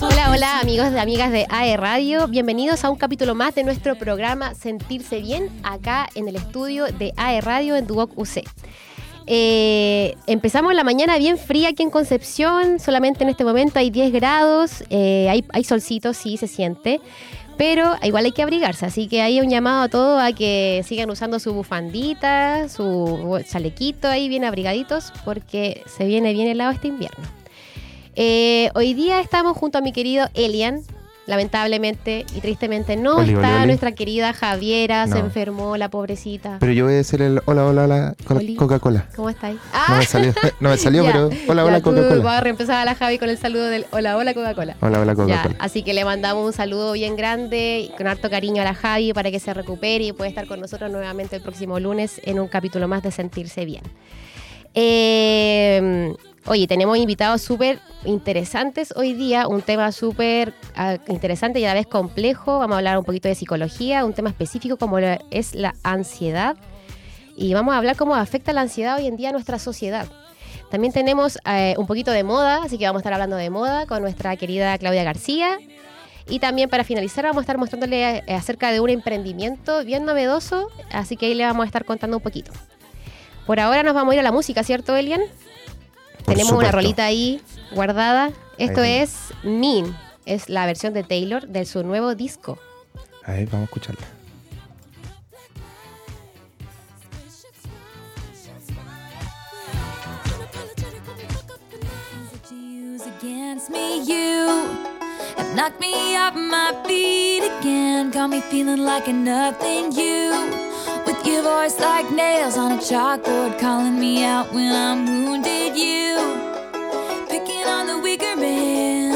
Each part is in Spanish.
Hola, hola amigos y amigas de AE Radio, bienvenidos a un capítulo más de nuestro programa Sentirse Bien acá en el estudio de AE Radio en Duoc UC. Eh, empezamos la mañana bien fría aquí en Concepción, solamente en este momento hay 10 grados, eh, hay, hay solcito, sí se siente, pero igual hay que abrigarse, así que hay un llamado a todos a que sigan usando su bufandita, su chalequito ahí bien abrigaditos, porque se viene bien helado este invierno. Eh, hoy día estamos junto a mi querido Elian. Lamentablemente y tristemente no Oli, está oli, oli. nuestra querida Javiera, se enfermó la pobrecita. Pero yo voy a decir el hola, hola, hola. Coca-Cola. ¿Cómo estáis? No me salió, no me salió pero hola, hola, Coca-Cola. Vas a reempezar a la Javi con el saludo del hola, hola Coca-Cola. Hola, hola, Coca-Cola. así que le mandamos un saludo bien grande y con harto cariño a la Javi para que se recupere y pueda estar con nosotros nuevamente el próximo lunes en un capítulo más de Sentirse Bien. Eh, oye, tenemos invitados súper interesantes hoy día, un tema súper ah, interesante y a la vez complejo. Vamos a hablar un poquito de psicología, un tema específico como es la ansiedad. Y vamos a hablar cómo afecta la ansiedad hoy en día a nuestra sociedad. También tenemos eh, un poquito de moda, así que vamos a estar hablando de moda con nuestra querida Claudia García. Y también para finalizar vamos a estar mostrándole eh, acerca de un emprendimiento bien novedoso, así que ahí le vamos a estar contando un poquito. Por ahora nos vamos a ir a la música, ¿cierto, Elian? Tenemos una supuesto. rolita ahí guardada. Esto Ahí es Mean, es la versión de Taylor de su nuevo disco. Ahí, vamos a escucharla. against me. You have knocked me off my feet again. Got me feeling like a nothing. You, your voice like nails on a chalkboard, calling me out when I'm wounded. You, picking on the weaker man.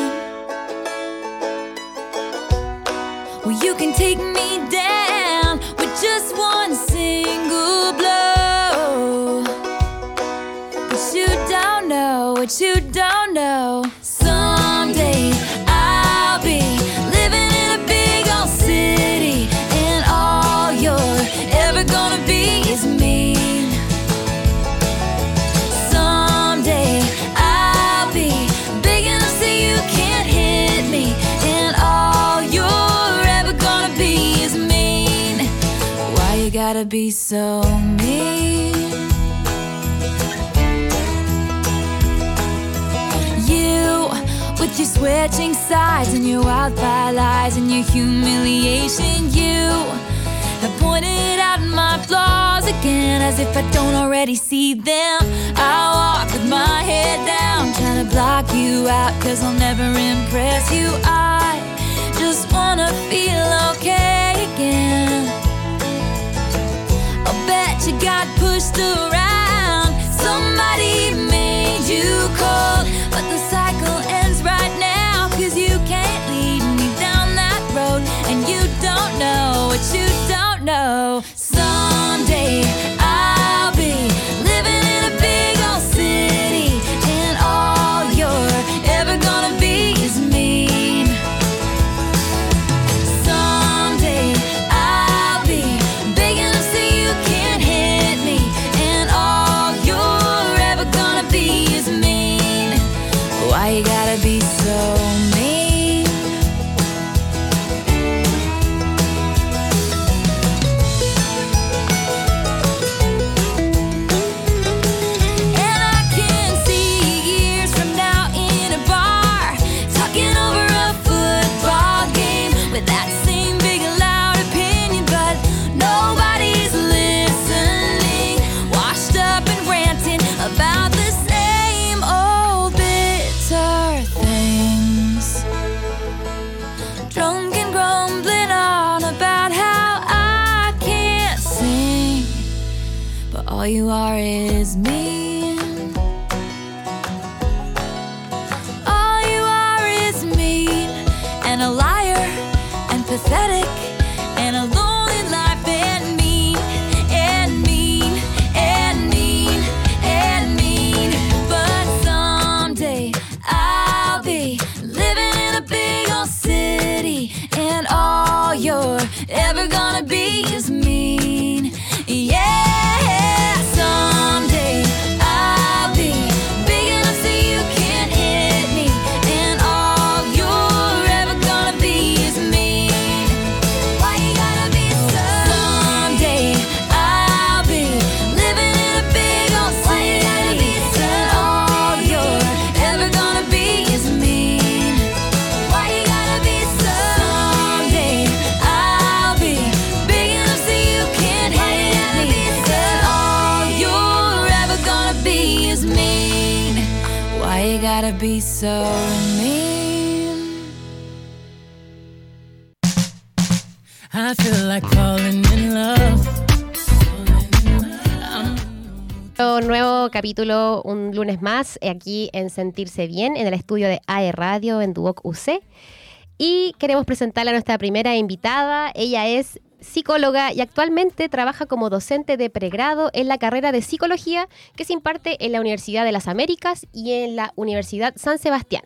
Well, you can take me down with just one single blow. But you don't know what you don't know. So mean? You, with your switching sides and your wildfire lies and your humiliation, you have pointed out my flaws again as if I don't already see them. I walk with my head down, trying to block you out, cause I'll never impress you. I just wanna feel okay again. I'll bet you got capítulo, un lunes más, aquí en Sentirse Bien, en el estudio de AE Radio en Duoc UC. Y queremos presentarle a nuestra primera invitada. Ella es psicóloga y actualmente trabaja como docente de pregrado en la carrera de psicología que se imparte en la Universidad de las Américas y en la Universidad San Sebastián.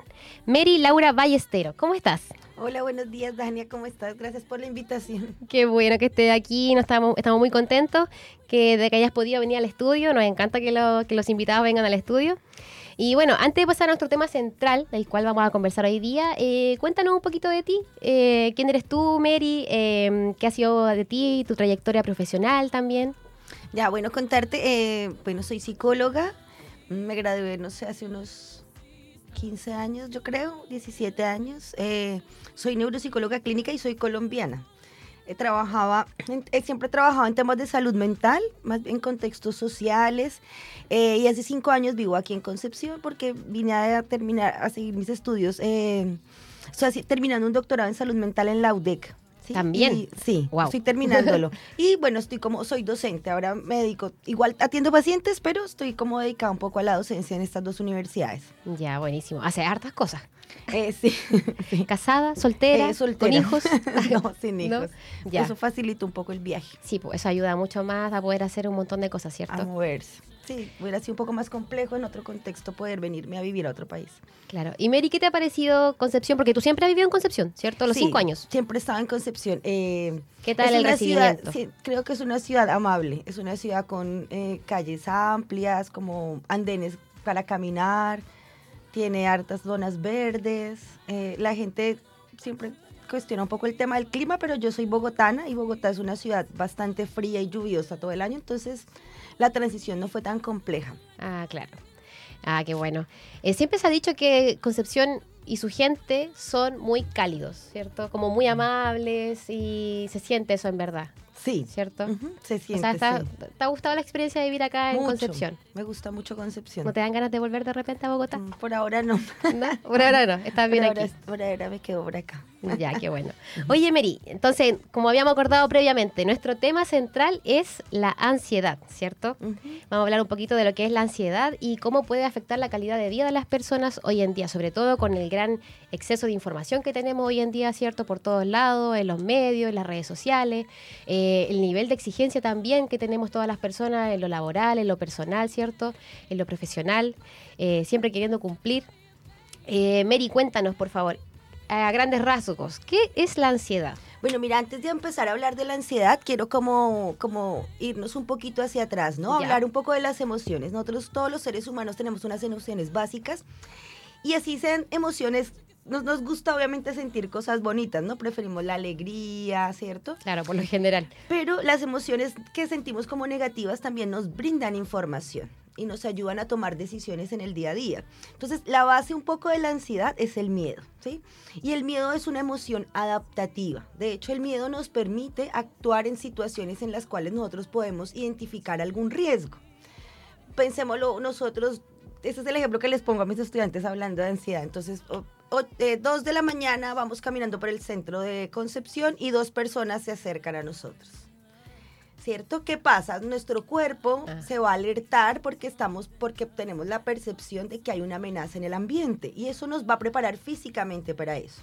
Mary Laura Ballestero, ¿cómo estás? Hola, buenos días, Dania, ¿cómo estás? Gracias por la invitación. Qué bueno que estés aquí, nos estamos, estamos muy contentos que de que hayas podido venir al estudio, nos encanta que, lo- que los invitados vengan al estudio. Y bueno, antes de pasar a nuestro tema central, del cual vamos a conversar hoy día, eh, cuéntanos un poquito de ti. Eh, ¿Quién eres tú, Mary? Eh, ¿Qué ha sido de ti, tu trayectoria profesional también? Ya, bueno, contarte, eh, bueno, soy psicóloga, me gradué, no sé, hace unos 15 años, yo creo, 17 años. Eh, soy neuropsicóloga clínica y soy colombiana. Eh, trabajaba, eh, siempre he trabajado en temas de salud mental, más en contextos sociales, eh, y hace cinco años vivo aquí en Concepción porque vine a terminar, a seguir mis estudios, eh, terminando un doctorado en salud mental en la UDEC. ¿Sí? También. Y- sí, Guau. estoy terminándolo. y bueno, estoy como, soy docente, ahora me dedico, igual atiendo pacientes, pero estoy como dedicada un poco a la docencia en estas dos universidades. Ya, buenísimo. Hace hartas cosas. Eh, sí, sí. Casada, soltera, Eh, soltera. con hijos. no, sin ¿No? hijos. Ya. Eso facilita un poco el viaje, Sí, pues eso ayuda mucho más a poder hacer un montón de cosas, a ¿cierto? moverse. Sí, hubiera sido un poco más complejo en otro contexto poder venirme a vivir a otro país. Claro. Y Mary, ¿qué te ha parecido Concepción? Porque tú siempre has vivido en Concepción, ¿cierto? Los Sí, cinco años. Siempre estaba en Concepción. Eh, ¿Qué tal el ciudad- recibimiento? sí, creo que es una ciudad amable. Es una ciudad con eh, calles amplias, como andenes para caminar. Tiene hartas zonas verdes. eh, la gente siempre cuestiona un poco el tema del clima, pero yo soy bogotana y Bogotá es una ciudad bastante fría y lluviosa todo el año, entonces la transición no fue tan compleja. Ah, claro. Ah, qué bueno. Eh, siempre se ha dicho que Concepción y su gente son muy cálidos, ¿cierto? Como muy amables y se siente eso en verdad, Sí, ¿cierto? se O siente. sea, está- sí. ¿te ha gustado la experiencia de vivir acá en. Concepción? Me gusta mucho Concepción. ¿No te dan ganas de volver de repente a Bogotá? Mm, Por ahora no. ¿No? Por ahora no, estás bien por aquí. ahora, por ahora me quedo por acá. Ya, qué bueno. Oye, Mary, entonces, como habíamos acordado previamente, nuestro tema central es la ansiedad, ¿cierto? Vamos a hablar un poquito de lo que es la ansiedad y cómo puede afectar la calidad de vida de las personas hoy en día, sobre todo con el gran exceso de información que tenemos hoy en día, ¿cierto? Por todos lados, en los medios, en las redes sociales, eh, el nivel de exigencia también que tenemos todas las personas en lo laboral, en lo personal, ¿cierto? En lo profesional, eh, siempre queriendo cumplir. Eh, Mary, cuéntanos, por favor, a grandes rasgos, ¿qué es la ansiedad? Bueno, mira, antes de empezar a hablar de la ansiedad, quiero como, como irnos un poquito hacia atrás, ¿no? Ya. Hablar un poco de las emociones. Nosotros, todos los seres humanos, tenemos unas emociones básicas y así sean emociones, nos, nos gusta obviamente sentir cosas bonitas, ¿no? Preferimos la alegría, ¿cierto? Claro, por lo general. Pero las emociones que sentimos como negativas también nos brindan información y nos ayudan a tomar decisiones en el día a día. Entonces, la base un poco de la ansiedad es el miedo, ¿sí? Y el miedo es una emoción adaptativa. De hecho, el miedo nos permite actuar en situaciones en las cuales nosotros podemos identificar algún riesgo. Pensémoslo nosotros, ese es el ejemplo que les pongo a mis estudiantes hablando de ansiedad. Entonces, o- eh, dos de la mañana vamos caminando por el centro de Concepción y dos personas se acercan a nosotros. ¿Cierto? ¿Qué pasa? Nuestro cuerpo Ah. se va a alertar porque estamos, porque tenemos la percepción de que hay una amenaza en el ambiente y eso nos va a preparar físicamente para eso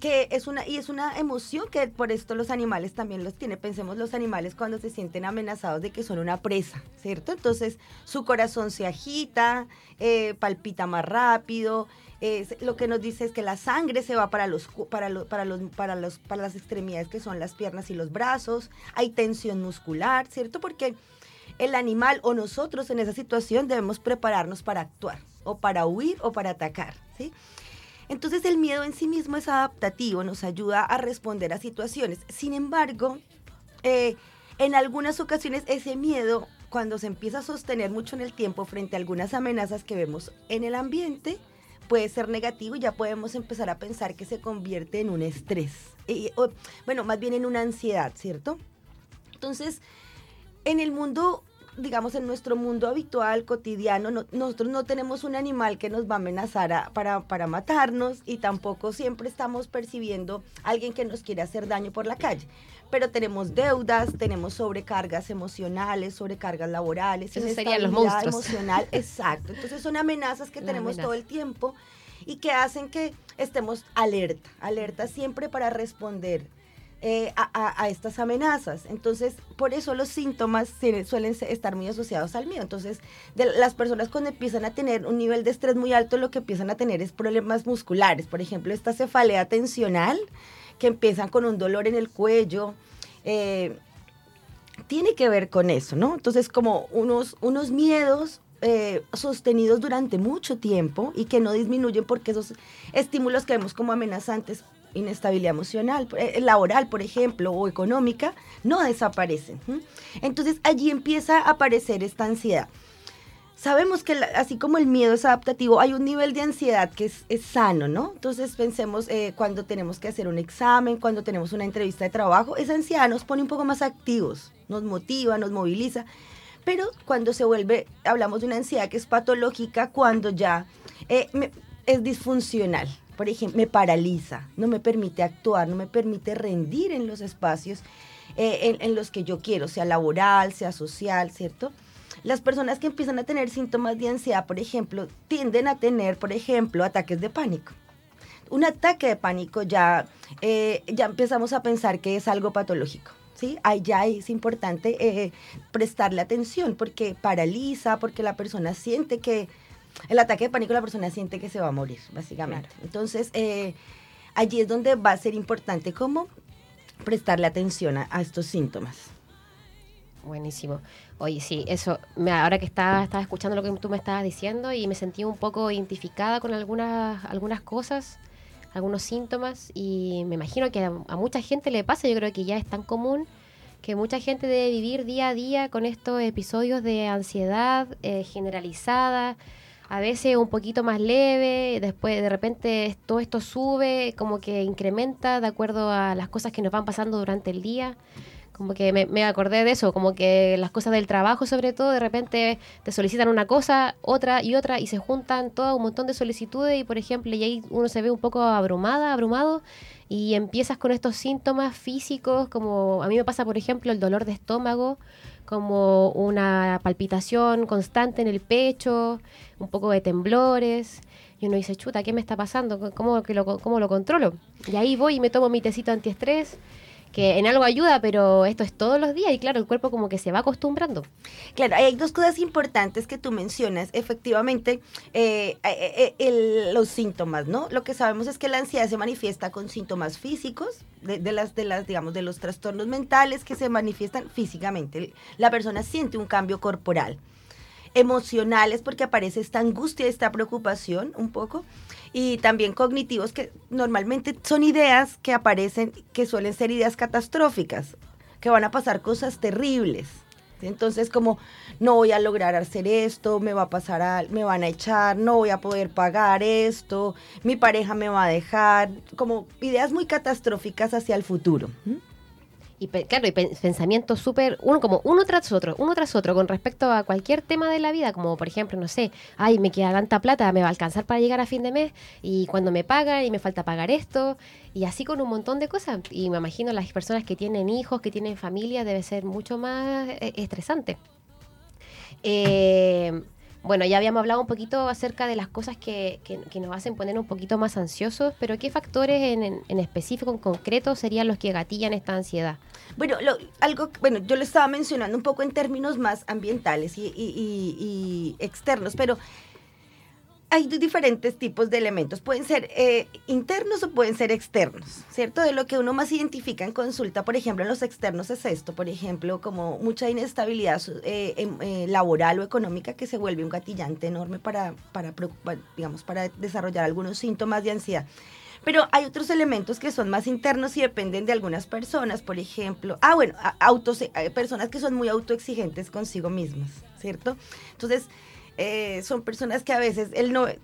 que es una y es una emoción que por esto los animales también los tiene. Pensemos los animales cuando se sienten amenazados de que son una presa, ¿cierto? Entonces su corazón se agita, eh, palpita más rápido. Se- lo que nos dice es que la sangre se va para los para los para los para los para las extremidades que son las piernas y los brazos. Hay tensión muscular, ¿cierto? Porque el animal o nosotros en esa situación debemos prepararnos para actuar o para huir o para atacar, ¿sí? Entonces el miedo en sí mismo es adaptativo, nos ayuda a responder a situaciones. Sin embargo, eh, en algunas ocasiones ese miedo, cuando se empieza a sostener mucho en el tiempo frente a algunas amenazas que vemos en el ambiente, puede ser negativo y ya podemos empezar a pensar que se convierte en un estrés. O, bueno, más bien en una ansiedad, ¿cierto? Entonces, en el mundo digamos, en nuestro mundo habitual, cotidiano, no- nosotros no tenemos un animal que nos va a amenazar para, para matarnos y tampoco siempre estamos percibiendo alguien que nos quiere hacer daño por la calle. Pero tenemos deudas, tenemos sobrecargas emocionales, sobrecargas laborales, Esos serían los monstruos. emocional. Exacto. Entonces son amenazas que Las tenemos todo el tiempo y que hacen que estemos alerta, alerta siempre para responder eh, a, a- a estas amenazas. Entonces, por eso los síntomas suelen estar muy asociados al miedo. Entonces, de las personas cuando empiezan a tener un nivel de estrés muy alto, lo que empiezan a tener es problemas musculares. Por ejemplo, esta cefalea tensional, que empiezan con un dolor en el cuello. eh, tiene que ver con eso, ¿no? Entonces, como unos, unos miedos eh, sostenidos durante mucho tiempo y que no disminuyen porque esos estímulos que vemos como amenazantes, inestabilidad emocional, eh, laboral, por ejemplo, o económica, no desaparecen. Entonces, allí empieza a aparecer esta ansiedad. Sabemos que la- así como el miedo es adaptativo, hay un nivel de ansiedad que es, es sano, ¿no? Entonces pensemos eh, cuando tenemos que hacer un examen, cuando tenemos una entrevista de trabajo, esa ansiedad nos pone un poco más activos, nos motiva, nos moviliza. Pero cuando se vuelve, hablamos de una ansiedad que es patológica, cuando ya eh, es disfuncional. Por ejemplo, me paraliza, no me permite actuar, no me permite rendir en los espacios eh, en los que yo quiero, sea laboral, sea social, ¿cierto? Las personas que empiezan a tener síntomas de ansiedad, por ejemplo, tienden a tener, por ejemplo, ataques de pánico. Un ataque de pánico ya, eh, ya empezamos a pensar que es algo patológico. ¿sí? Ya es importante eh, prestarle atención porque paraliza, porque la persona siente que, el ataque de pánico la persona siente que se va a morir, básicamente. Entonces, eh, allí es donde va a ser importante cómo prestarle atención a, a estos síntomas. Buenísimo. Oye, sí, eso, me- ahora que estaba, estaba escuchando lo que tú me estabas diciendo y me sentí un poco identificada con algunas, algunas cosas, algunos síntomas y me imagino que a, a mucha gente le pasa, yo creo que ya es tan común que mucha gente debe vivir día a día con estos episodios de ansiedad eh, generalizada, a veces un poquito más leve, después de repente todo esto sube, como que incrementa de acuerdo a las cosas que nos van pasando durante el día. Como que me, acordé de eso, como que las cosas del trabajo sobre todo, de repente te solicitan una cosa, otra y otra y se juntan todo un montón de solicitudes y por ejemplo y ahí uno se ve un poco abrumada, abrumado y empiezas con estos síntomas físicos como a mí me pasa por ejemplo el dolor de estómago, como una palpitación constante en el pecho, un poco de temblores. Y uno dice, chuta, ¿qué me está pasando? ¿Cómo, que lo, cómo lo controlo? Y ahí voy y me tomo mi tecito antiestrés, que en algo ayuda, pero esto es todos los días y claro, el cuerpo como que se va acostumbrando. Claro, hay dos cosas importantes que tú mencionas. Efectivamente, eh, eh, eh, los síntomas, ¿no? Lo que sabemos es que la ansiedad se manifiesta con síntomas físicos, de, de las, de las, digamos, de los trastornos mentales que se manifiestan físicamente. La persona siente un cambio corporal. Emocionales, porque aparece esta angustia, esta preocupación un poco. Y también cognitivos, que normalmente son ideas que aparecen, que suelen ser ideas catastróficas, que van a pasar cosas terribles. Entonces, como no voy a lograr hacer esto, me va a pasar, a- me van a echar, no voy a poder pagar esto, mi pareja me va a dejar, como ideas muy catastróficas hacia el futuro. Y claro, y pe- pensamientos súper, uno como uno tras otro, uno tras otro, con respecto a cualquier tema de la vida, como por ejemplo, no sé, ay, me queda tanta plata, me va a alcanzar para llegar a fin de mes, y cuando me pagan y me falta pagar esto, y así con un montón de cosas. Y me imagino las personas que tienen hijos, que tienen familia, debe ser mucho más eh, estresante. Eh, bueno, ya habíamos hablado un poquito acerca de las cosas que, que- nos hacen poner un poquito más ansiosos, pero ¿qué factores en, en- específico, en concreto, serían los que gatillan esta ansiedad? Bueno, lo- algo, bueno, yo lo estaba mencionando un poco en términos más ambientales y- y externos, pero hay di- diferentes tipos de elementos. Pueden ser eh, internos o pueden ser externos, ¿cierto? De lo que uno más identifica en consulta, por ejemplo, en los externos es esto, por ejemplo, como mucha inestabilidad eh, em- eh, laboral o económica que se vuelve un gatillante enorme para, para, preocupar, digamos, para desarrollar algunos síntomas de ansiedad. Pero hay otros elementos que son más internos y dependen de algunas personas, por ejemplo. Ah, bueno, autos, eh, personas que son muy autoexigentes consigo mismas, ¿cierto? Entonces, eh, son personas que a veces el, no, el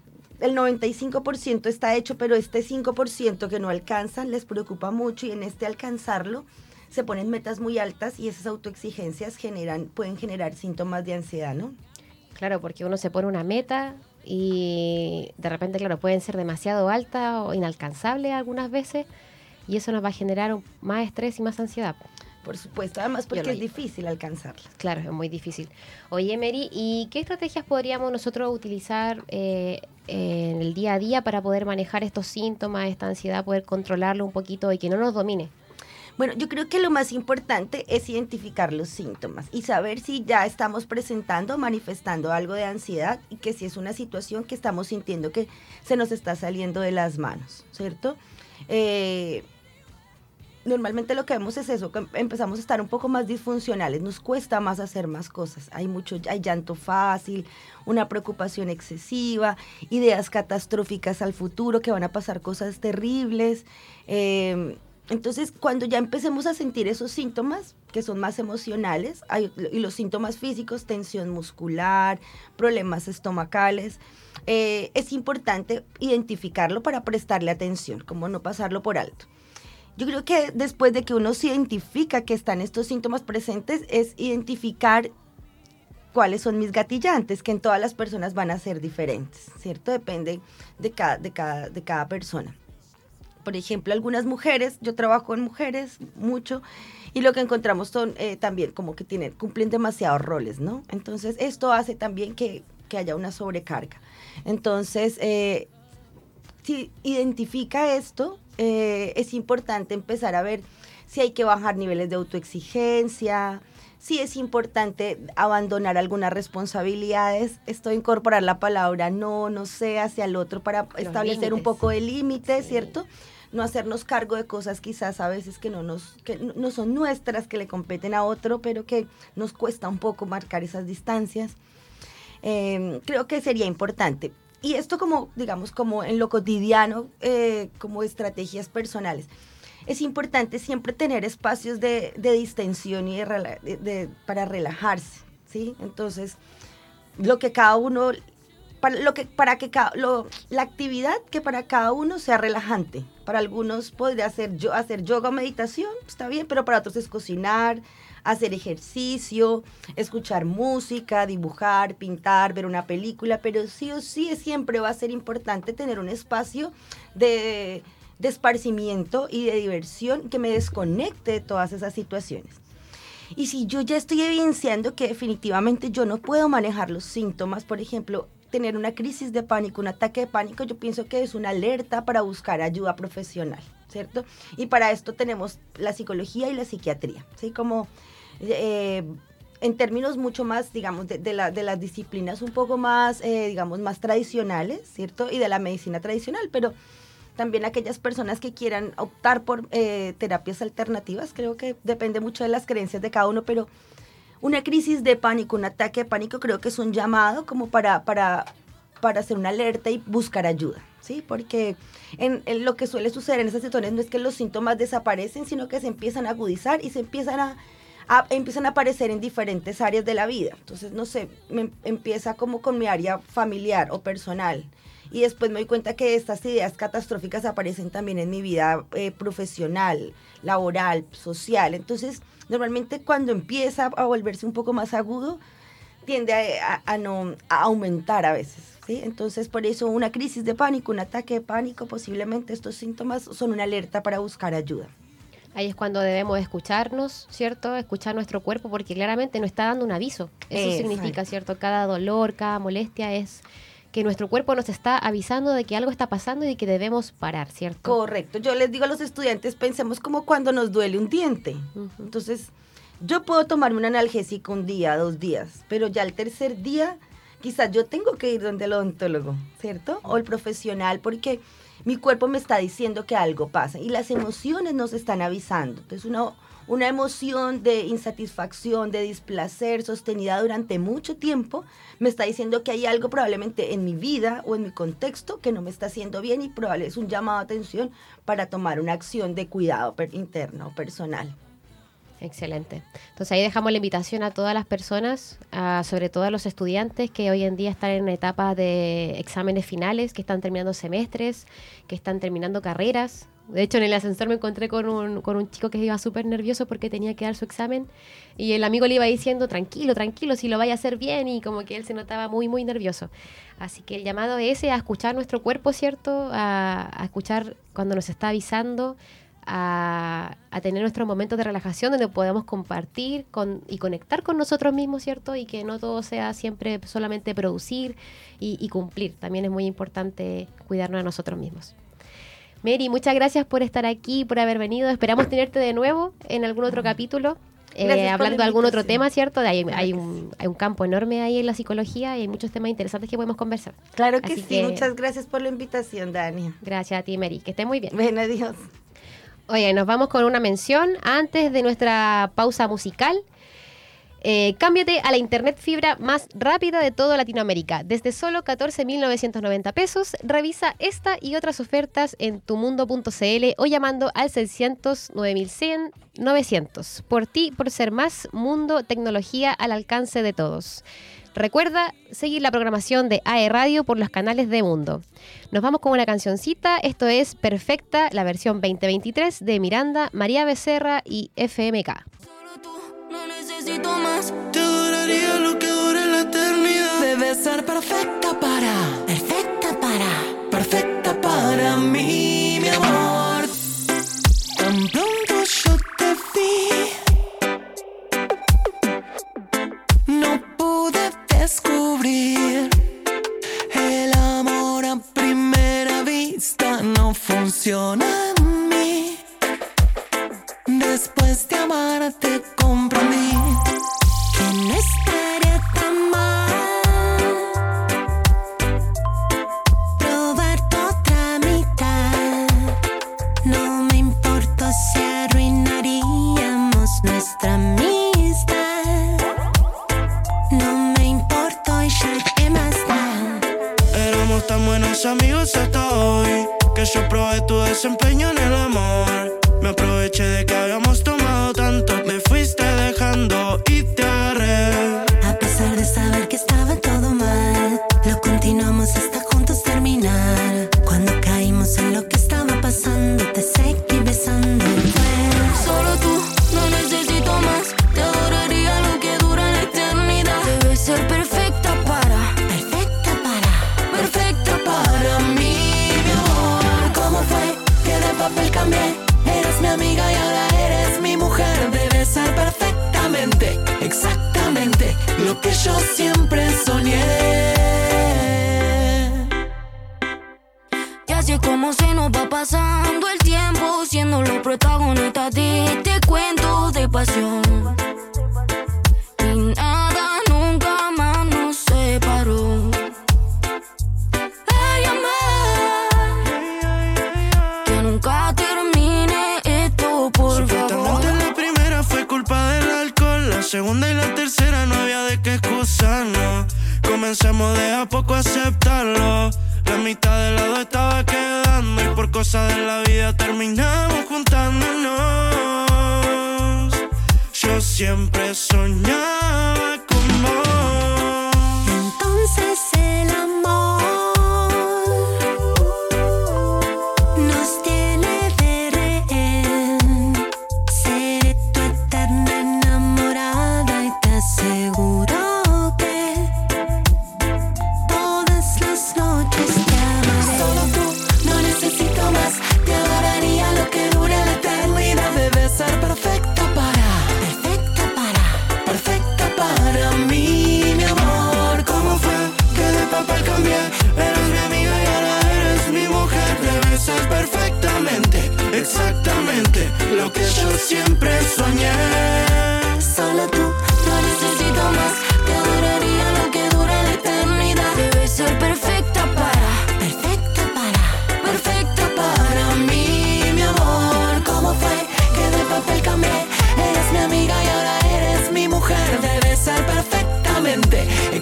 95% está hecho, pero este 5% que no alcanzan les preocupa mucho y en este alcanzarlo se ponen metas muy altas y esas autoexigencias generan, pueden generar síntomas de ansiedad, ¿no? Claro, porque uno se pone una meta y de repente, claro, pueden ser demasiado altas o inalcanzables algunas veces y eso nos va a generar más estrés y más ansiedad. Por supuesto, además porque es difícil alcanzarlas. Claro, es muy difícil. Oye, Mary, ¿y qué estrategias podríamos nosotros utilizar eh, en el día a día para poder manejar estos síntomas, esta ansiedad, poder controlarlo un poquito y que no nos domine? Bueno, yo creo que lo más importante es identificar los síntomas y saber si ya estamos presentando o manifestando algo de ansiedad y que si es una situación que estamos sintiendo que se nos está saliendo de las manos, ¿cierto? Eh, normalmente lo que vemos es eso, empezamos a estar un poco más disfuncionales, nos cuesta más hacer más cosas, hay mucho, hay llanto fácil, una preocupación excesiva, ideas catastróficas al futuro, que van a pasar cosas terribles. eh, entonces, cuando ya empecemos a sentir esos síntomas, que son más emocionales, y los síntomas físicos, tensión muscular, problemas estomacales, eh, es importante identificarlo para prestarle atención, como no pasarlo por alto. Yo creo que después de que uno se identifica que están estos síntomas presentes, es identificar cuáles son mis gatillantes, que en todas las personas van a ser diferentes, ¿cierto? Depende de cada, de cada, de cada persona. Por ejemplo, algunas mujeres, yo trabajo con mujeres mucho, y lo que encontramos son eh, también como que tienen, cumplen demasiados roles, ¿no? Entonces, esto hace también que, que haya una sobrecarga. Entonces, eh, si identifica esto, eh, es importante empezar a ver si hay que bajar niveles de autoexigencia, si es importante abandonar algunas responsabilidades, esto de incorporar la palabra no, no sé, hacia el otro para establecer un poco de límites, Sí. ¿cierto? No hacernos cargo de cosas quizás a veces que no nos, que no son nuestras, que le competen a otro, pero que nos cuesta un poco marcar esas distancias. Eh, creo que sería importante. Y esto como, digamos, como en lo cotidiano, eh, como estrategias personales. Es importante siempre tener espacios de, de distensión y de de- para relajarse, ¿sí? Entonces, lo que cada uno, lo que, para que cada, la actividad que para cada uno sea relajante. Para algunos podría ser yo, hacer yoga o meditación, está bien, pero para otros es cocinar, hacer ejercicio, escuchar música, dibujar, pintar, ver una película, pero sí o sí siempre va a ser importante tener un espacio de, de esparcimiento y de diversión que me desconecte de todas esas situaciones. Y si yo ya estoy evidenciando que definitivamente yo no puedo manejar los síntomas, por ejemplo, tener una crisis de pánico, un ataque de pánico, yo pienso que es una alerta para buscar ayuda profesional, ¿cierto? Y para esto tenemos la psicología y la psiquiatría, ¿sí? Como eh, en términos mucho más, digamos, de, de de las disciplinas un poco más, eh, digamos, más tradicionales, ¿cierto? Y de la medicina tradicional, pero también aquellas personas que quieran optar por eh, terapias alternativas, creo que depende mucho de las creencias de cada uno, pero una crisis de pánico, un ataque de pánico, creo que es un llamado como para, para, para hacer una alerta y buscar ayuda, ¿sí? Porque en lo que suele suceder en esas situaciones no es que los síntomas desaparecen, sino que se empiezan a agudizar y se empiezan a, a- empiezan a aparecer en diferentes áreas de la vida. Entonces, no sé, me empieza como con mi área familiar o personal. Y después me doy cuenta que estas ideas catastróficas aparecen también en mi vida eh, profesional, laboral, social. Entonces, normalmente cuando empieza a volverse un poco más agudo, tiende a, a- a no, a aumentar a veces. ¿sí? Entonces, por eso una crisis de pánico, un ataque de pánico, posiblemente estos síntomas son una alerta para buscar ayuda. Ahí es cuando debemos escucharnos, ¿cierto? Escuchar nuestro cuerpo porque claramente nos está dando un aviso. Eso Exacto. significa, ¿cierto? Cada dolor, cada molestia es que nuestro cuerpo nos está avisando de que algo está pasando y de que debemos parar, ¿cierto? Correcto. Yo les digo a los estudiantes, pensemos como cuando nos duele un diente. Entonces, yo puedo tomarme un analgésico un día, dos días, pero ya el tercer día, quizás yo tengo que ir donde el odontólogo, ¿cierto? O el profesional, porque mi cuerpo me está diciendo que algo pasa y las emociones nos están avisando. Entonces, una, una emoción de insatisfacción, de displacer sostenida durante mucho tiempo, me está diciendo que hay algo probablemente en mi vida o en mi contexto que no me está haciendo bien y probablemente es un llamado de atención para tomar una acción de cuidado interno, personal. Excelente. Entonces ahí dejamos la invitación a todas las personas, a- sobre todo a los estudiantes que hoy en día están en etapas de exámenes finales, que están terminando semestres, que están terminando carreras De hecho, en el ascensor me encontré con un, con un chico que iba súper nervioso porque tenía que dar su examen y el amigo le iba diciendo, tranquilo, tranquilo, si lo vaya a hacer bien y como que él se notaba muy, muy nervioso. Así que el llamado es ese, a escuchar nuestro cuerpo, ¿cierto? A, a escuchar cuando nos está avisando, a, a tener nuestros momentos de relajación donde podamos compartir con, y conectar con nosotros mismos, ¿cierto? Y que no todo sea siempre solamente producir y, y cumplir. También es muy importante cuidarnos a nosotros mismos. Mary, muchas gracias por estar aquí, por haber venido. Esperamos tenerte de nuevo en algún otro capítulo. eh, hablando de algún otro tema, ¿cierto? Hay, hay un, hay un campo enorme ahí en la psicología y hay muchos temas interesantes que podemos conversar. Claro que Así sí, que- muchas gracias por la invitación, Dani. Gracias a ti, Mary. Que esté muy bien. Ven, adiós. Oye, nos vamos con una mención antes de nuestra pausa musical. Eh, cámbiate a la internet fibra más rápida de toda Latinoamérica. Desde solo 14.990 pesos, revisa esta y otras ofertas en tumundo.cl o llamando al 600 9100 900. Por ti, por ser más mundo, tecnología al alcance de todos. Recuerda seguir la programación de AE Radio por los canales de Mundo. Nos vamos con una cancioncita. Esto es Perfecta, la versión 2023 de Miranda, María Becerra y FMK. Solo tú, no necesito más. Te adoraría lo que dure la eternidad. Debes ser perfecta para, perfecta para, perfecta para mí, mi amor. Tan pronto yo te vi, no pude descubrir. El amor a primera vista no funciona protagonistas de este cuento de pasión.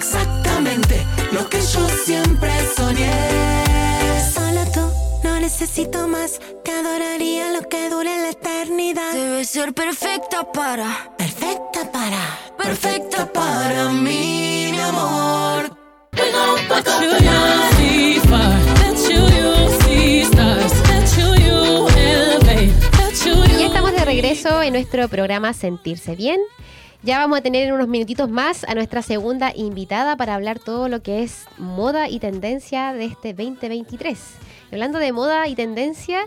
Exactamente lo que yo siempre soñé. Solo tú, no necesito más. Te adoraría lo que dure la eternidad. Debes ser perfecta para, Perfecta para, perfecta para mí, mi amor. You stars. You you will regreso en nuestro programa Sentirse Bien. Ya vamos a tener en unos minutitos más a nuestra segunda invitada para hablar todo lo que es moda y tendencia de este 2023. Hablando de moda y tendencia,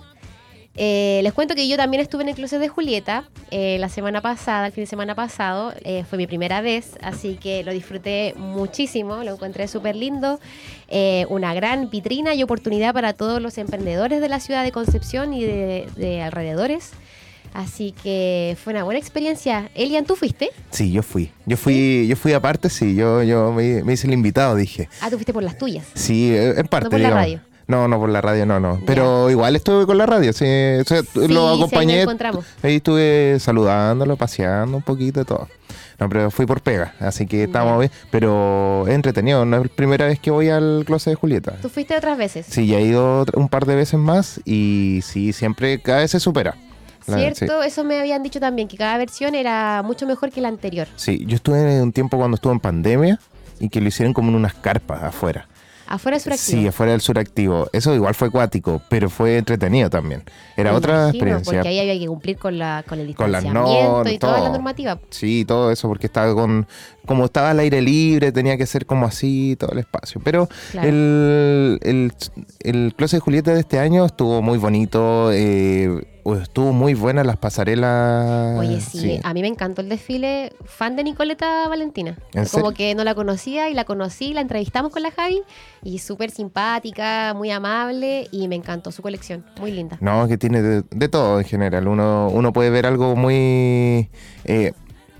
eh, les cuento que yo también estuve en el closet de Julieta eh, la semana pasada, el fin de semana pasado. eh, fue mi primera vez, así que lo disfruté muchísimo, lo encontré súper lindo. Una gran vitrina y oportunidad para todos los emprendedores de la ciudad de Concepción y de alrededores. Así que fue una buena experiencia. Elian, ¿tú fuiste? Sí, yo fui. Yo fui, yo fui aparte, sí. Yo, yo me, me hice el invitado, dije. Ah, tú fuiste por las tuyas. Sí, eh, en parte. No por la radio. No, no por la radio, no, no. Pero igual estuve con la radio, sí. O sea, Sí, lo acompañé. encontramos. ahí estuve saludándolo, paseando un poquito, todo. No, pero fui por pega, así que estábamos Ya. bien. Pero es entretenido, no es la primera vez que voy al closet de Julieta. ¿Tú fuiste otras veces? Sí, ya he ido un par de veces más y sí, siempre, cada vez se supera. ¿Cierto? Eso me habían dicho también, que cada versión era mucho mejor que la anterior. Sí, yo estuve un tiempo cuando estuve en pandemia y que lo hicieron como en unas carpas afuera. Afuera de Suractivo. Sí, afuera del suractivo. Eso igual fue acuático, pero fue entretenido también. Era Me otra imagino, experiencia. Porque ahí había que cumplir con, la, con el Con las distanciamiento normas, y toda la normativa. Sí, todo eso, porque estaba con. Como estaba al aire libre, tenía que ser como así todo el espacio. Pero Claro. el, el, el Closet de Julieta de este año estuvo muy bonito. eh, estuvo muy buena las pasarelas. Oye, sí, a mí me encantó el desfile. Fan de Nicoleta Valentina. ¿En Como serio? que no la conocía y la conocí, la entrevistamos con la Javi y súper simpática, muy amable y me encantó su colección. Muy linda. No, que tiene de, de todo en general. Uno, uno puede ver algo muy. eh,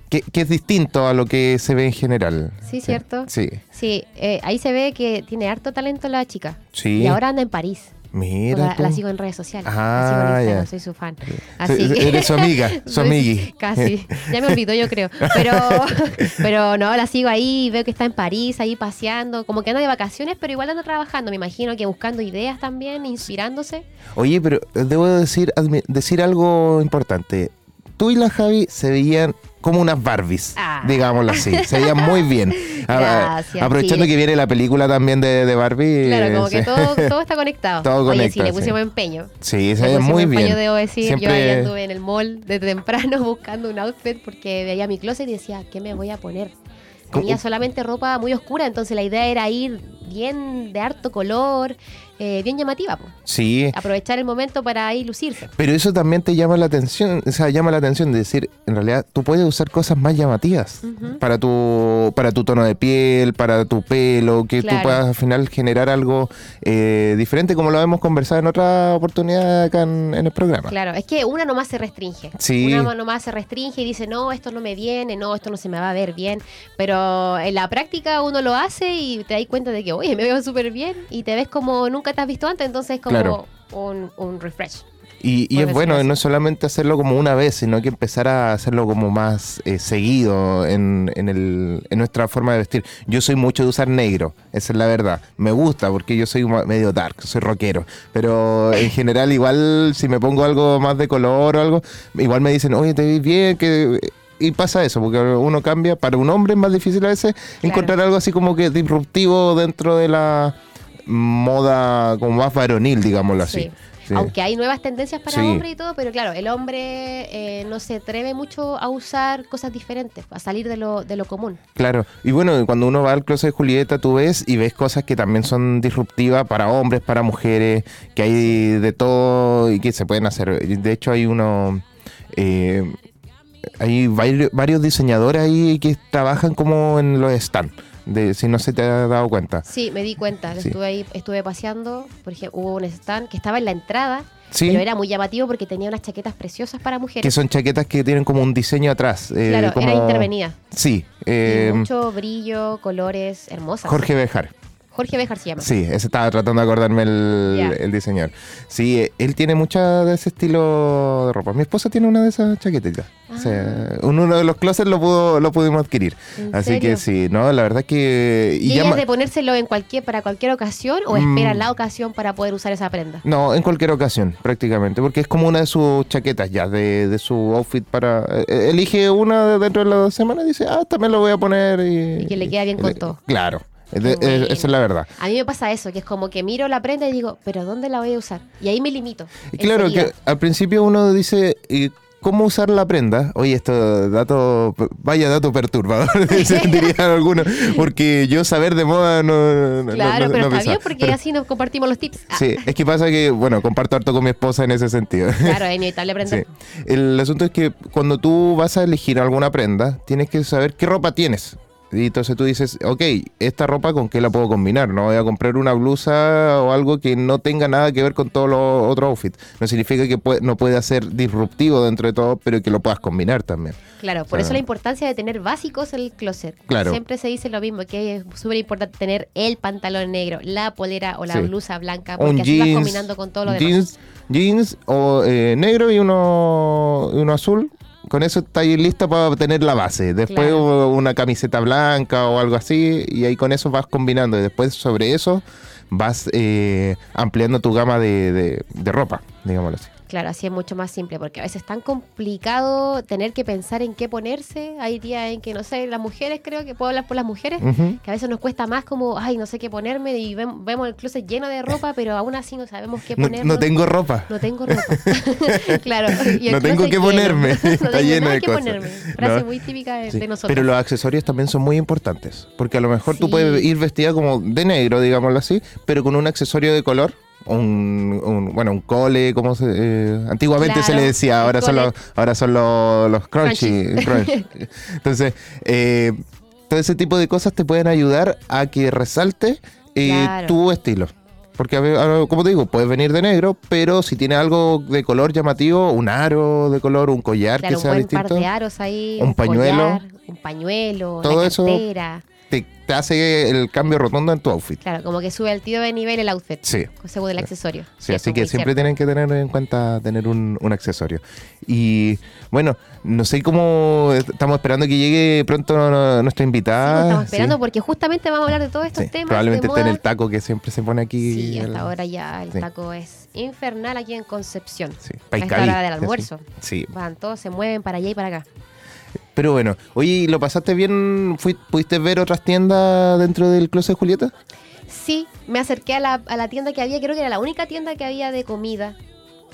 que, que es distinto a lo que se ve en general. Sí, ¿cierto? Sí. Sí, eh, ahí se ve que tiene harto talento la chica. Sí. Y ahora anda en París. Mira. la, sigo en redes sociales. Ah, la sigo en Instagram, ya. soy su fan. Que- Eres su amiga, su Soy- amigui. Casi. Ya me olvidó, yo creo. Pero, pero no, la sigo ahí, veo que está en París, ahí paseando, como que anda de vacaciones, pero igual anda trabajando, me imagino que buscando ideas también, inspirándose. Oye, pero debo decir, decir algo importante. Tú y la Javi se veían como unas Barbies, Ah. digámoslo así. Se veían muy bien. Gracias, Aprovechando sí. que viene la película también de, de Barbie. Claro, como que todo, todo está conectado. Todo Oye, conecta, sí, le sí. pusimos empeño. Sí, se pusimos muy empeño, bien. debo decir. Yo ahí Siempre- anduve en el mall desde temprano buscando un outfit porque veía mi closet y decía, ¿qué me voy a poner? Tenía solamente ropa muy oscura, entonces la idea era ir bien de harto color, eh, bien llamativa, po. Sí, aprovechar el momento para ahí lucirse. pero eso también te llama la atención, o sea, llama la atención de decir, en realidad tú puedes usar cosas más llamativas para tu para tu tono de piel, para tu pelo, que Claro. tú puedas al final generar algo eh, diferente como lo hemos conversado en otra oportunidad acá en, en el programa. Claro, es que una nomás se restringe. Sí. Una nomás se restringe y dice, no, esto no me viene, no, esto no se me va a ver bien. Pero en la práctica uno lo hace y te das cuenta de que, oye, me veo súper bien y te ves como nunca te has visto antes, entonces es como Claro. Un, un refresh. Y, es bueno no solamente hacerlo como una vez, sino que empezar a hacerlo como más eh, seguido en, en, el- en nuestra forma de vestir. Yo soy mucho de usar negro, esa es la verdad. Me gusta porque yo soy medio dark, soy rockero. Pero en general igual si me pongo algo más de color o algo, igual me dicen, oye, te ves bien, que... Y pasa eso, porque uno cambia. Para un hombre es más difícil a veces encontrar algo así como que disruptivo dentro de la moda como más varonil, digámoslo así. Sí. Sí. Aunque hay nuevas tendencias para Sí. hombres y todo, pero claro, el hombre eh, no se atreve mucho a usar cosas diferentes, a salir de lo, de lo común. Claro, y bueno, cuando uno va al closet de Julieta, tú ves y ves cosas que también son disruptivas para hombres, para mujeres, que hay de todo y que se pueden hacer. De hecho, hay uno. eh, hay varios, varios diseñadores ahí que trabajan como en los stands, de, si no se te ha dado cuenta. Sí, me di cuenta. Sí. Estuve ahí, estuve paseando. Por ejemplo, hubo un stand que estaba en la entrada, Sí, pero era muy llamativo porque tenía unas chaquetas preciosas para mujeres. que son chaquetas que tienen como un diseño atrás. eh, claro, como- era intervenida. Sí, eh, mucho brillo, colores, hermosas. Jorge Bejar. Jorge Bejar se llama. Sí, ese estaba tratando de acordarme el, el diseñador. Sí, eh, él tiene mucha de ese estilo de ropa. Mi esposa tiene una de esas chaquetitas. O sea, en uno de los closets lo pudo, lo pudimos adquirir. Ah. ¿En Así serio? que sí, no, la verdad que. ¿Y, ella llama- es de ponérselo en cualquier, para cualquier ocasión o Mm. espera la ocasión para poder usar esa prenda? No, en cualquier ocasión, prácticamente, porque es como una de sus chaquetas ya, de, de su outfit para... eh, elige una de dentro de la semana y dice, ah, también lo voy a poner y... Y que le queda bien con todo. Claro, es de- bueno. esa es la verdad. A mí me pasa eso, que es como que miro la prenda y digo, ¿pero dónde la voy a usar? Y ahí me limito. Y claro, enseguida. que al principio uno dice, cómo usar la prenda. Oye, esto dato, vaya dato perturbador, dirían algunos, porque yo saber de moda no. no- Claro, no- pero no está bien porque Pero- así nos compartimos los tips. Ah, Sí, es que pasa que, bueno, comparto harto con mi esposa en ese sentido. Claro, es inevitable aprender. Sí. El asunto es que cuando tú vas a elegir alguna prenda, tienes que saber qué ropa tienes. Y entonces tú dices, ok, esta ropa con qué la puedo combinar. No voy a comprar una blusa o algo que no tenga nada que ver con todos los otros outfits. No significa que no pueda ser disruptivo dentro de todo, pero que lo puedas combinar también. Claro, por O sea, eso la importancia de tener básicos en el closet. Claro. Siempre se dice lo mismo, que es súper importante tener el pantalón negro, la polera o la Sí. blusa blanca, Un porque así vas jeans, combinando con todo lo demás. jeans, jeans o eh, negro y uno, y uno azul. Con eso está ahí lista para tener la base. Después Claro. una camiseta blanca o algo así. Y ahí con eso vas combinando. Y después sobre eso vas eh, ampliando tu gama de, de- de ropa, digámoslo así. Claro, así es mucho más simple, porque a veces es tan complicado tener que pensar en qué ponerse. Hay días en que, no sé, las mujeres, creo que puedo hablar por las mujeres, que a veces nos cuesta más como, ay, no sé qué ponerme, y vem- vemos el closet lleno de ropa, pero aún así no sabemos qué No, ponernos. no tengo ropa. No tengo ropa. claro. y No tengo que ponerme. no Está lleno nada de que cosas. ponerme. Frase No. muy típica de, Sí, de nosotros. Pero los accesorios también son muy importantes. Porque a lo mejor tú Sí. puedes ir vestida como de negro, digámoslo así, pero con un accesorio de color. Un, un- bueno, un cole, como se, eh, antiguamente se le decía, ahora son los, ahora son los, los crunchy. crunch. Entonces, eh, todo ese tipo de cosas te pueden ayudar a que resalte eh, Claro. tu estilo. Porque, como te digo, puedes venir de negro, pero si tiene algo de color llamativo, un aro de color, un collar Claro, que un sea buen distinto, par de aros ahí. un pañuelo. collar, un pañuelo, Todo una eso- cartera. te, te hace el cambio rotundo en tu outfit. Claro, como que sube el tiro de nivel el outfit. Sí. Según el accesorio. Sí, así que siempre cierto. tienen que tener en cuenta tener un, un accesorio. Y bueno, no sé cómo estamos esperando que llegue pronto nuestra Sí, invitada. pues, estamos sí. esperando porque justamente vamos a hablar de todos estos Sí, temas. Probablemente de esté en el taco que siempre se pone aquí. Sí, hasta el- ahora ya el sí. taco es infernal aquí en Concepción. Sí, a esta hora del almuerzo. Sí, Van, todos se mueven para allá y para acá. Pero bueno, oye, ¿lo pasaste bien? Fui- ¿Pudiste ver otras tiendas dentro del closet de Julieta? Sí, me acerqué a la, a la tienda que había, creo que era la única tienda que había de comida,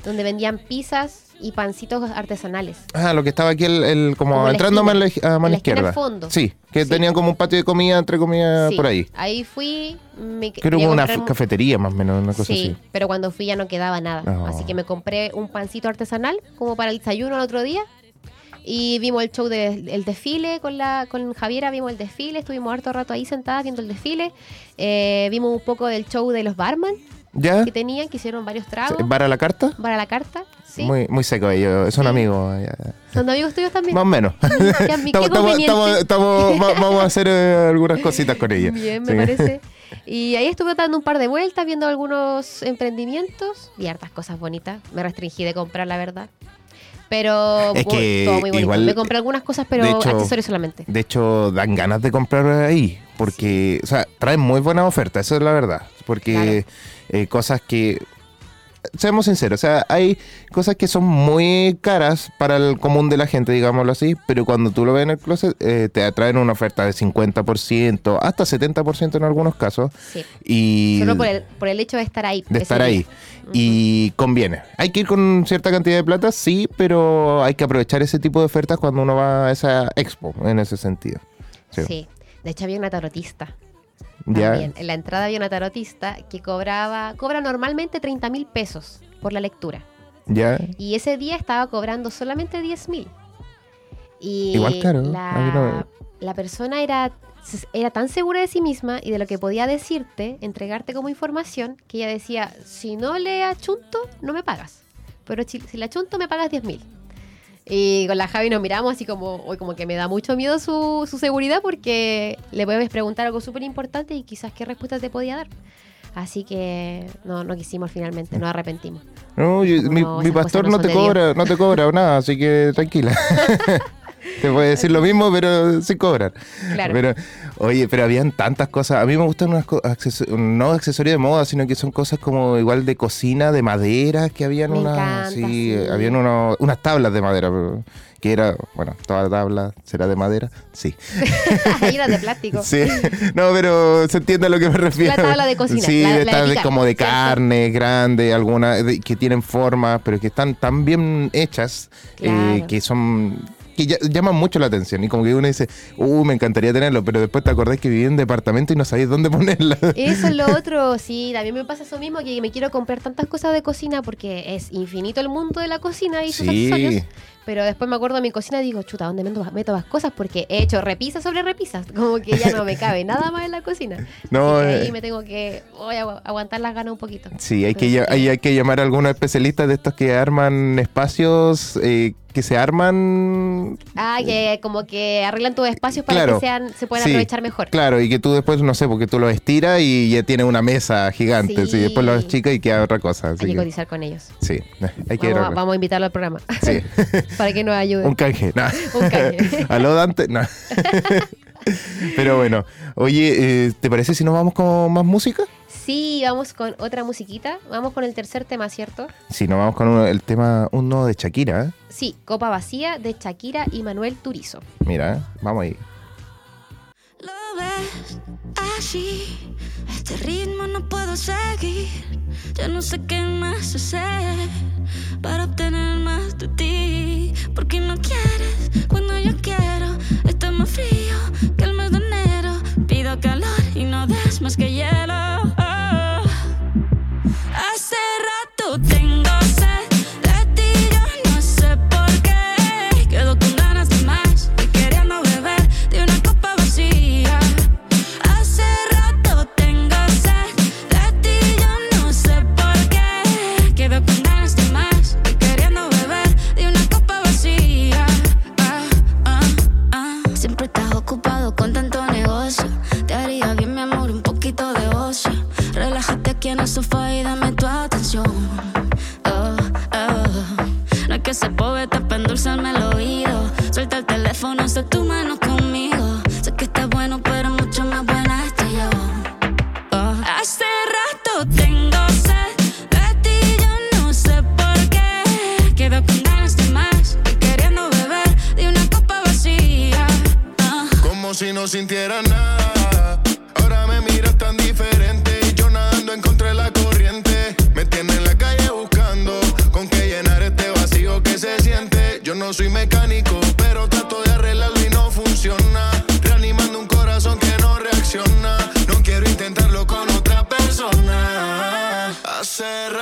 donde vendían pizzas y pancitos artesanales. Ah, lo que estaba aquí, el, el- como, Como entrando a esquina, mano, esquina izquierda. al fondo. Sí, que Sí. tenían como un patio de comida, entre comillas, Sí, por ahí. Ahí fui, me Creo que una un- cafetería más o menos, una cosa Sí, así. pero cuando fui ya no quedaba nada. No. Así que me compré un pancito artesanal como para el desayuno el otro día. Y vimos el show del el desfile con la con Javiera, vimos el desfile, estuvimos harto rato ahí sentadas viendo el desfile. Eh, vimos un poco del show de los barman ¿Ya? que tenían, que hicieron varios tragos ¿Para la carta? para la carta. Sí. Muy, muy seco ellos, son Sí. amigos. ¿Son amigos tuyos también? Más o menos. Estamos- estamos- estamos- estamos- va- vamos a hacer eh, algunas cositas con ella. Bien, me Sí. parece. Y ahí estuve dando un par de vueltas, viendo algunos emprendimientos y hartas cosas bonitas. Me restringí de comprar, la verdad. Pero Es que todo muy bonito. igual, Me compré algunas cosas, pero hecho- accesorios solamente. De hecho, dan ganas de comprar ahí. Porque, o sea, traen muy buenas ofertas, eso es la verdad. Porque eh, cosas que. Seamos sinceros, o sea, hay cosas que son muy caras para el común de la gente, digámoslo así, pero cuando tú lo ves en el closet, eh, te atraen una oferta de 50%, hasta 70% en algunos casos. Sí. Y Solo por el, por el hecho de estar ahí. de estar ahí. Y conviene. Hay que ir con cierta cantidad de plata, sí, pero hay que aprovechar ese tipo de ofertas cuando uno va a esa expo, en ese sentido. Sí. Sí. De hecho, había una tarotista. Ya. En la entrada había una tarotista que cobraba, cobra normalmente 30 mil pesos por la lectura. Ya. Y ese día estaba cobrando solamente 10 mil. Y Igual caro, no- la persona era, era tan segura de sí misma y de lo que podía decirte, entregarte como información, que ella decía, si no le achunto, no me pagas. Pero si, si le achunto, me pagas 10 mil. Y con la Javi nos miramos así como, hoy como que me da mucho miedo su, su seguridad porque le puedes preguntar algo súper importante y quizás qué respuesta te podía dar. Así que no, no quisimos finalmente, nos arrepentimos. No, yo- mi, mi pastor no te Dios. cobra, no te cobra nada, así que tranquila. Te puede decir lo mismo, pero sin cobrar. Claro. Pero, oye, pero habían tantas cosas. A mí me gustan unas acceso- no accesorios de moda, sino que son cosas como igual de cocina, de madera, que habían Me unas. encanta, sí, sí. habían unos- unas tablas de madera. pero- Que era, bueno, toda la tabla será de madera. Sí. Era de plástico. Sí, no, pero se entiende a lo que me refiero. La tabla de cocina, Sí, la- de la estas de como de carne grande, algunas que tienen forma, pero que están tan bien hechas eh, que son que ya- llaman mucho la atención y como que uno dice, uh, me encantaría tenerlo, pero después te acordás que viví en departamento y no sabías dónde ponerla. Eso es lo otro, sí, también me pasa eso mismo, que me quiero comprar tantas cosas de cocina porque es infinito el mundo de la cocina y sus Sí. accesorios. Pero después me acuerdo de mi cocina y digo, chuta, ¿dónde meto, meto más cosas? Porque he hecho repisas sobre repisas, como que ya no me cabe nada más en la cocina. No, Así que eh. ahí me tengo que voy a agu- aguantar las ganas un poquito. Sí, hay que, ahí hay que llamar a algunos especialistas de estos que arman espacios eh, que se arman Ah, que como que arreglan tus espacios para Claro. que sean, se puedan Sí, aprovechar mejor. Claro, y que tú después, no sé, porque tú los estiras y ya tienes una mesa gigante, Sí. y después los chicas y queda otra cosa. Así Hay que que, cotizar con ellos. sí, hay que Vamos, a- vamos a invitarlo al programa Sí. para que nos ayude. Un canje, no. Un canje. ¿Aló, Dante? No. Pero bueno, oye, eh, ¿te parece si nos vamos con más música? Sí, vamos con otra musiquita. Vamos con el tercer tema, ¿cierto? Sí, nos vamos con uno- el tema, uno de Shakira. ¿eh? Sí, Copa Vacía de Shakira y Manuel Turizo. Mira, ¿eh? vamos ahí. Lo ves así, este ritmo no puedo seguir. Ya no sé qué más hacer para obtener más de ti. Porque no quieres cuando yo quiero. Está más frío que el mes de enero. Pido calor y no des más que hielo. Reacciona.